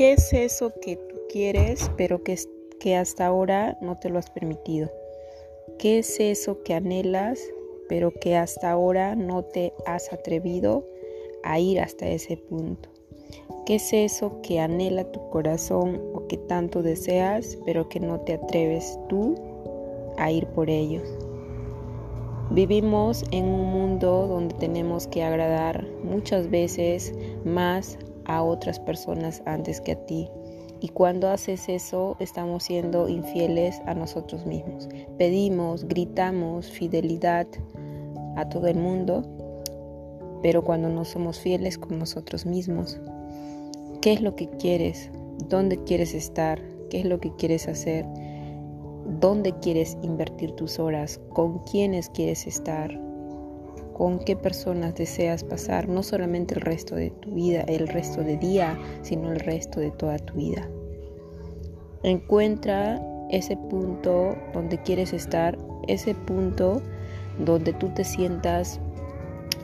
¿Qué es eso que tú quieres pero que, que hasta ahora no te lo has permitido? ¿Qué es eso que anhelas pero que hasta ahora no te has atrevido a ir hasta ese punto? ¿Qué es eso que anhela tu corazón o que tanto deseas pero que no te atreves tú a ir por ellos? Vivimos en un mundo donde tenemos que agradar muchas veces más a otras personas antes que a ti. Y cuando haces eso, estamos siendo infieles a nosotros mismos. Pedimos, gritamos fidelidad a todo el mundo, pero cuando no somos fieles con nosotros mismos, ¿qué es lo que quieres? ¿Dónde quieres estar? ¿Qué es lo que quieres hacer? ¿Dónde quieres invertir tus horas? ¿Con quiénes quieres estar? Con qué personas deseas pasar no solamente el resto de tu vida, el resto de día, sino el resto de toda tu vida. Encuentra ese punto donde quieres estar, ese punto donde tú te sientas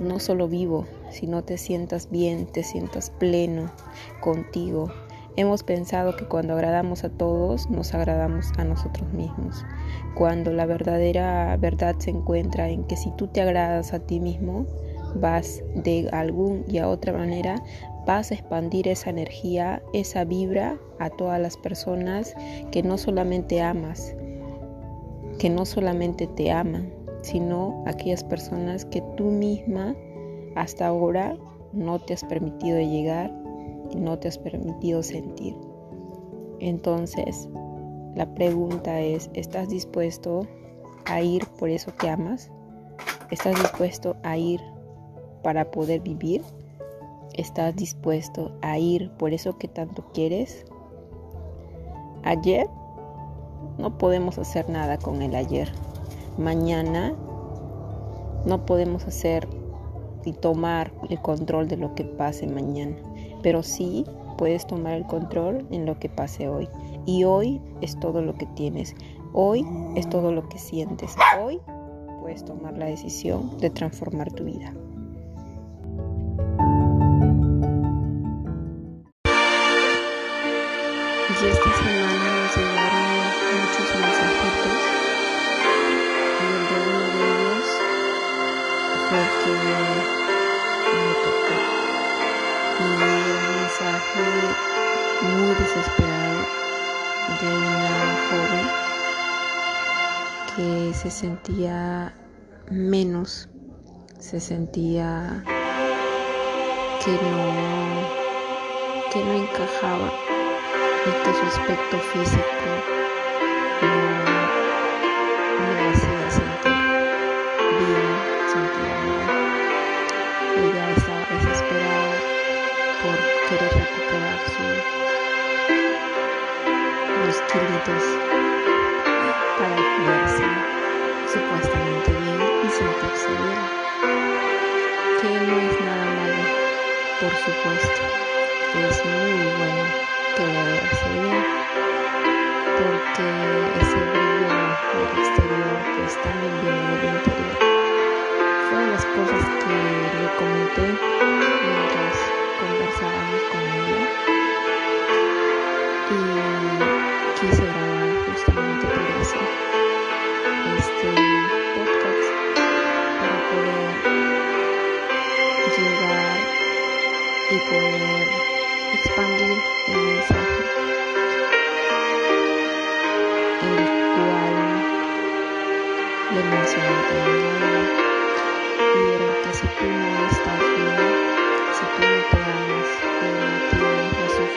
no solo vivo, sino te sientas bien, te sientas pleno contigo, Hemos pensado que cuando agradamos a todos, nos agradamos a nosotros mismos. Cuando la verdadera verdad se encuentra en que si tú te agradas a ti mismo, vas de algún y a otra manera, vas a expandir esa energía, esa vibra a todas las personas que no solamente amas, que no solamente te aman, sino aquellas personas que tú misma hasta ahora no te has permitido llegar no te has permitido sentir. Entonces, la pregunta es, ¿estás dispuesto a ir por eso que amas? ¿Estás dispuesto a ir para poder vivir? ¿Estás dispuesto a ir por eso que tanto quieres? Ayer no podemos hacer nada con el ayer. Mañana no podemos hacer y tomar el control de lo que pase mañana pero sí puedes tomar el control en lo que pase hoy. Y hoy es todo lo que tienes. Hoy es todo lo que sientes. Hoy puedes tomar la decisión de transformar tu vida. Y esta semana nos llegaron muchos mensajitos. Y el de uno de ellos fue el que me tocó y mensaje muy desesperado de una joven que se sentía menos, se sentía que no, que no encajaba y que su aspecto físico kilitos para verse supuestamente bien y sentirse bien. Que no es nada malo, por supuesto, que es muy bueno querer verse bien, porque ese brillo del exterior pues también viene del interior. Fue las cosas que le comenté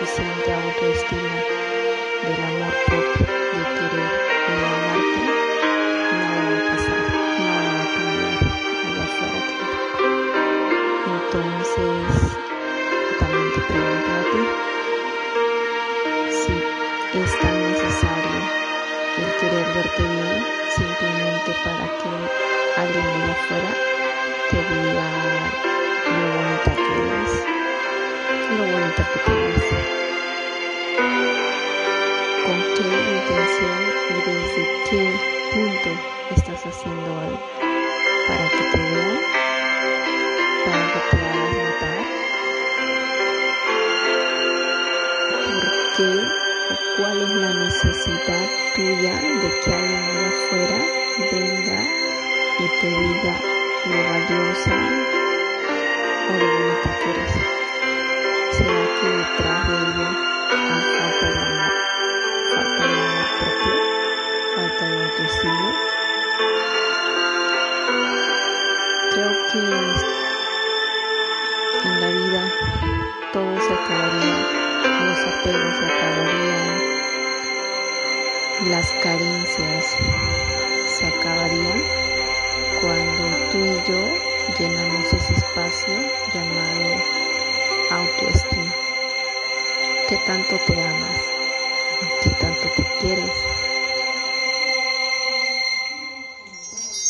suficiente autoestima, del amor propio, de querer y de amarte, nada va a pasar, nada va a cambiar allá afuera tampoco. Entonces, también te pregunto a ti si es tan necesario el querer verte bien simplemente para que alguien allá afuera te diga lo bonita que eres, lo bonita que te ves. ¿Con qué intención y desde qué punto estás haciendo algo? ¿Para que te vean? ¿Para que te hagas notar? ¿Por qué o cuál es la necesidad tuya de que alguien de afuera venga y te diga lo valiosa o lo bonita que eres? Los apegos se acabarían, las carencias se acabarían cuando tú y yo llenamos ese espacio llamado autoestima. ¿Qué tanto te amas? ¿Qué tanto te quieres?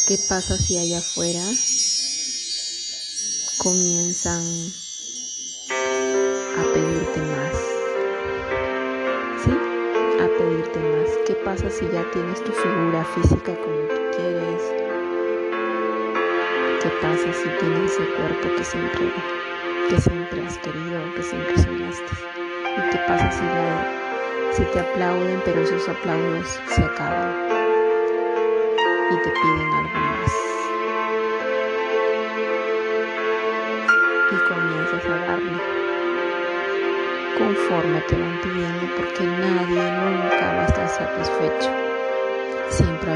¿Qué pasa si allá afuera comienzan pasa si ya tienes tu figura física como tú quieres? ¿Qué pasa si tienes ese cuerpo que siempre, que siempre has querido, que siempre soñaste? ¿Y qué pasa si, lo, si te aplauden, pero esos aplausos se acaban y te piden algo más? Conforme te van pidiendo porque nadie nunca va a estar satisfecho. Siempre,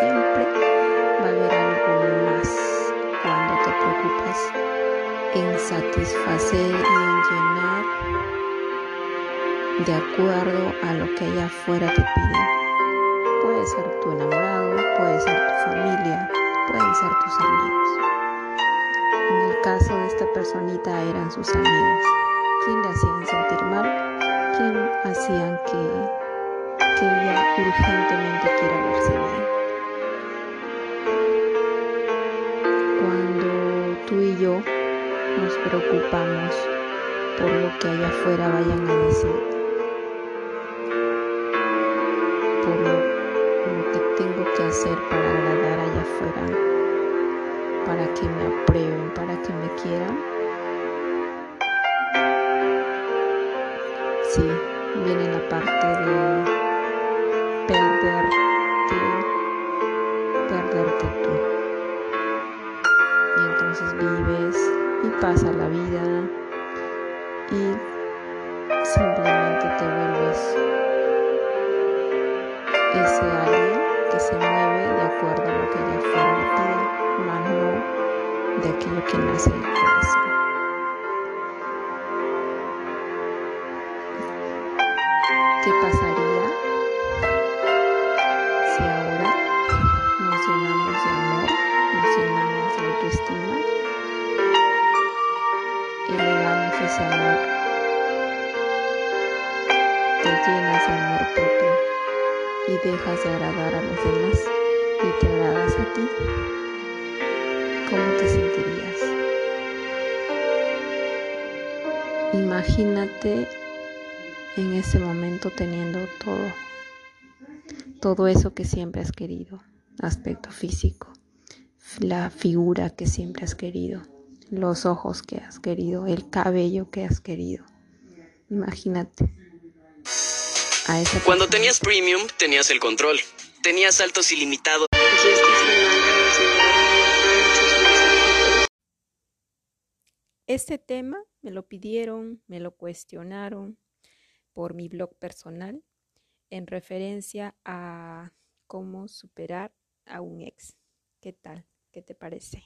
siempre va a haber algo más cuando te preocupas en satisfacer y en llenar de acuerdo a lo que allá afuera te piden. Puede ser tu enamorado, puede ser tu familia, pueden ser tus amigos. En el caso de esta personita eran sus amigos. ¿Quién le hacían sentir mal? ¿Quién hacían que, que ella urgentemente quiera verse bien? Cuando tú y yo nos preocupamos por lo que allá afuera vayan a decir, por lo, lo que tengo que hacer para agradar allá afuera, para que me aprueben, para que me quieran, sí, viene la parte de perderte, perderte tú. Y entonces vives y pasa la vida y simplemente te vuelves ese alguien que se mueve de acuerdo a lo que ya afuera le pide, más no de aquello que nace del corazón. ¿Cómo te sentirías? Imagínate en ese momento teniendo todo, todo eso que siempre has querido, aspecto físico, la figura que siempre has querido, los ojos que has querido, el cabello que has querido. Imagínate. A esa Cuando tenías premium, tenías el control. Tenías saltos ilimitados. Este tema me lo pidieron, me lo cuestionaron por mi blog personal en referencia a cómo superar a un ex. ¿Qué tal? ¿Qué te parece?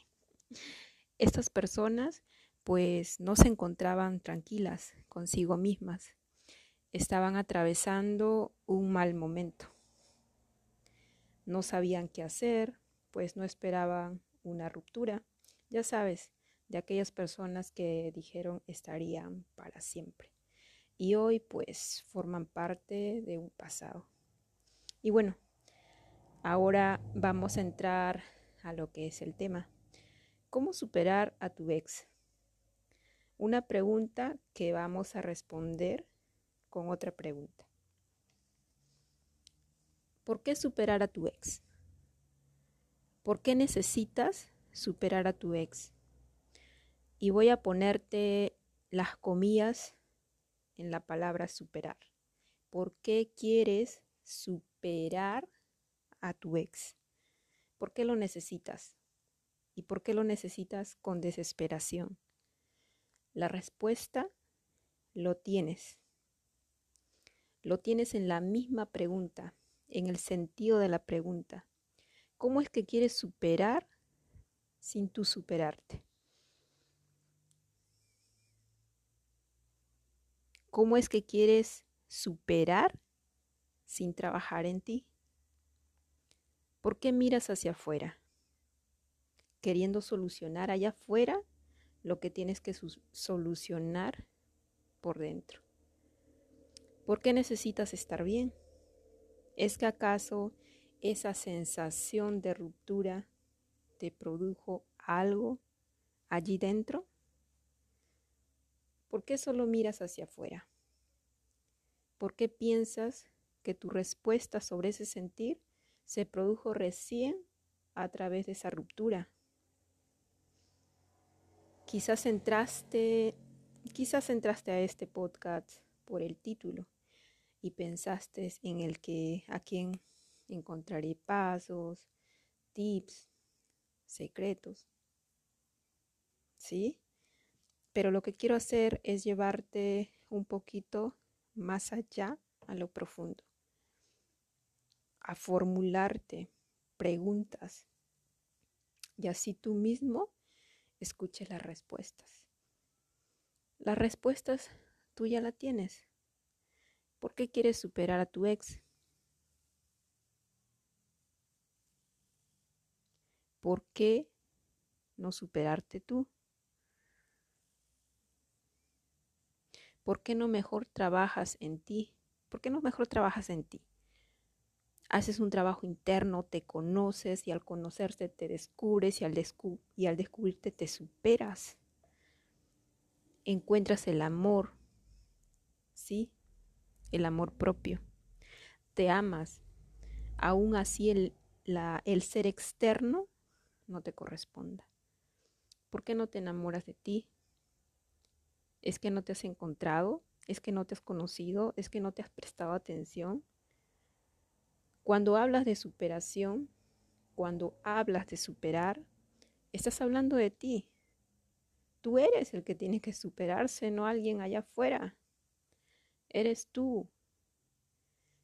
Estas personas pues no se encontraban tranquilas consigo mismas. Estaban atravesando un mal momento. No sabían qué hacer, pues no esperaban una ruptura. Ya sabes, de aquellas personas que dijeron estarían para siempre y hoy pues forman parte de un pasado. Y bueno, ahora vamos a entrar a lo que es el tema. ¿Cómo superar a tu ex? Una pregunta que vamos a responder con otra pregunta. ¿Por qué superar a tu ex? ¿Por qué necesitas superar a tu ex? Y voy a ponerte las comillas en la palabra superar. ¿Por qué quieres superar a tu ex? ¿Por qué lo necesitas? ¿Y por qué lo necesitas con desesperación? La respuesta lo tienes. Lo tienes en la misma pregunta, en el sentido de la pregunta. ¿Cómo es que quieres superar sin tú superarte? ¿Cómo es que quieres superar sin trabajar en ti? ¿Por qué miras hacia afuera? Queriendo solucionar allá afuera lo que tienes que solucionar por dentro. ¿Por qué necesitas estar bien? ¿Es que acaso esa sensación de ruptura te produjo algo allí dentro? ¿Por qué solo miras hacia afuera? ¿Por qué piensas que tu respuesta sobre ese sentir se produjo recién a través de esa ruptura? Quizás entraste, quizás entraste a este podcast por el título y pensaste en el que a quien encontraré pasos, tips, secretos. ¿Sí? Pero lo que quiero hacer es llevarte un poquito más allá, a lo profundo, a formularte preguntas y así tú mismo escuches las respuestas. Las respuestas tú ya la tienes. ¿Por qué quieres superar a tu ex? ¿Por qué no superarte tú? ¿Por qué no mejor trabajas en ti? ¿Por qué no mejor trabajas en ti? Haces un trabajo interno, te conoces y al conocerte te descubres y al, y al descubrirte te superas. Encuentras el amor, ¿sí? El amor propio. Te amas. Aún así el, la, el ser externo no te corresponda. ¿Por qué no te enamoras de ti? ¿Es que no te has encontrado? ¿Es que no te has conocido? ¿Es que no te has prestado atención? Cuando hablas de superación, cuando hablas de superar, estás hablando de ti. Tú eres el que tiene que superarse, no alguien allá afuera. Eres tú.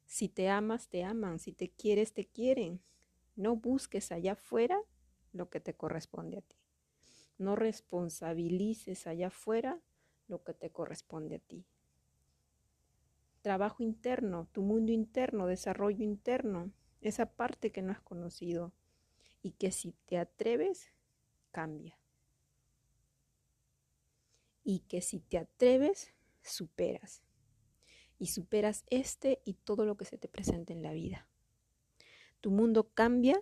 Si te amas, te aman. Si te quieres, te quieren. No busques allá afuera lo que te corresponde a ti. No responsabilices allá afuera lo que te corresponde a ti. Trabajo interno, tu mundo interno, desarrollo interno, esa parte que no has conocido y que si te atreves, cambia. Y que si te atreves, superas. Y superas este y todo lo que se te presenta en la vida. Tu mundo cambia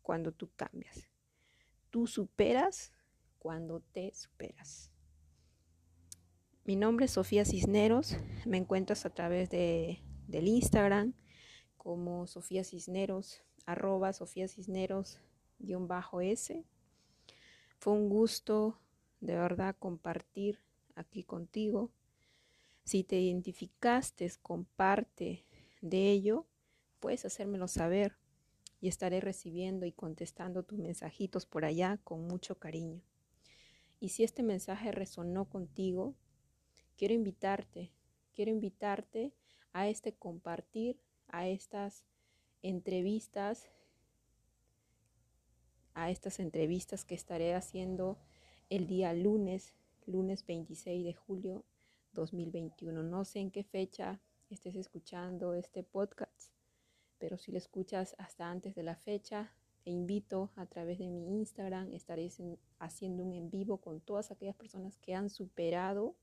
cuando tú cambias. Tú superas cuando te superas. Mi nombre es Sofía Cisneros. Me encuentras a través de, del Instagram como Sofía Cisneros, arroba Sofía Cisneros guion bajo S. Fue un gusto de verdad compartir aquí contigo. Si te identificaste, comparte de ello, puedes hacérmelo saber y estaré recibiendo y contestando tus mensajitos por allá con mucho cariño. Y si este mensaje resonó contigo, quiero invitarte, quiero invitarte a este compartir, a estas entrevistas, a estas entrevistas que estaré haciendo el día lunes, lunes 26 de julio 2021. No sé en qué fecha estés escuchando este podcast, pero si lo escuchas hasta antes de la fecha, te invito a través de mi Instagram, estaré haciendo un en vivo con todas aquellas personas que han superado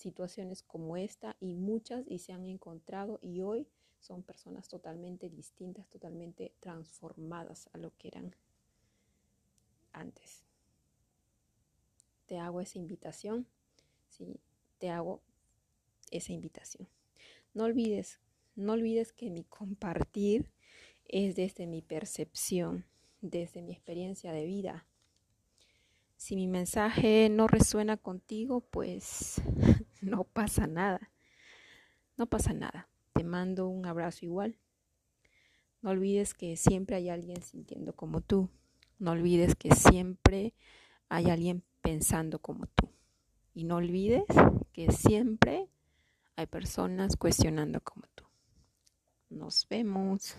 situaciones como esta y muchas y se han encontrado y hoy son personas totalmente distintas, totalmente transformadas a lo que eran antes. Te hago esa invitación, sí, te hago esa invitación. No olvides, no olvides que mi compartir es desde mi percepción, desde mi experiencia de vida. Si mi mensaje no resuena contigo, pues no pasa nada. No pasa nada. te mando un abrazo igual. No olvides que siempre hay alguien sintiendo como tú. No olvides que siempre hay alguien pensando como tú. Y no olvides que siempre hay personas cuestionando como tú. Nos vemos.